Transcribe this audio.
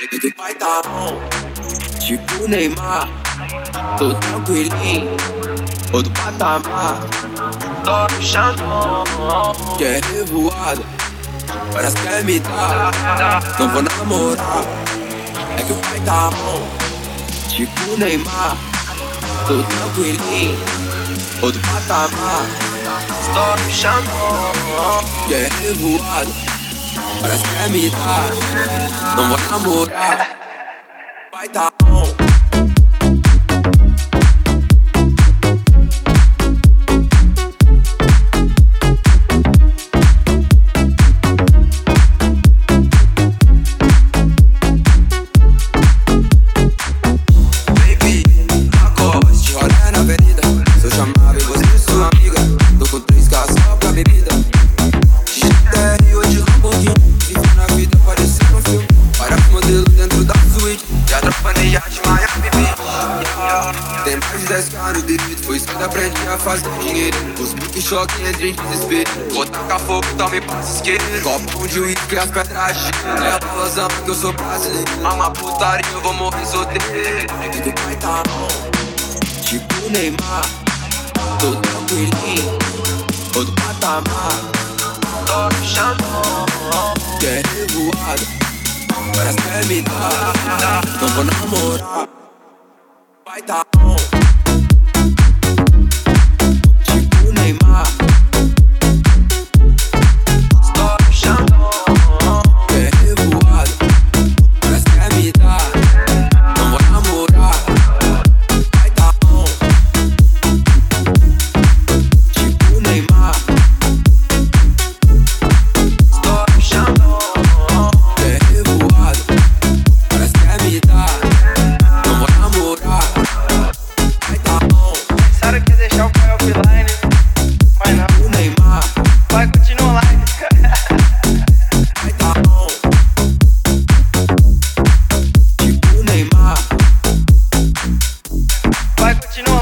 E tu vai tá bom, tipo Neymar. Tô tranquilinho, outro patamar. Tô no chão, quer revoada. Parece que me dar, não vou namorar. É que o pai tá bom, tipo Neymar. Tô tranquilinho, outro patamar. Estou me chamando, quer revoada. Parece que me dar, não vou namorar. Vai tá bom. Tem mais de 10 caras de vida Foi que aprendi a fazer. Dinheiro Os pique choque entre em desespero. Vou tacar fogo, então me passa isqueiro Copão de uísque as pedras giram. É a balazão que eu sou brasileiro. Mama putaria, eu vou morrer solteiro. E pai tá bom. Tipo Neymar Tô tranquilinho. Outro patamar Tô chamando Quer revoada Parece que quer me Não vou namorar Vai tá 口の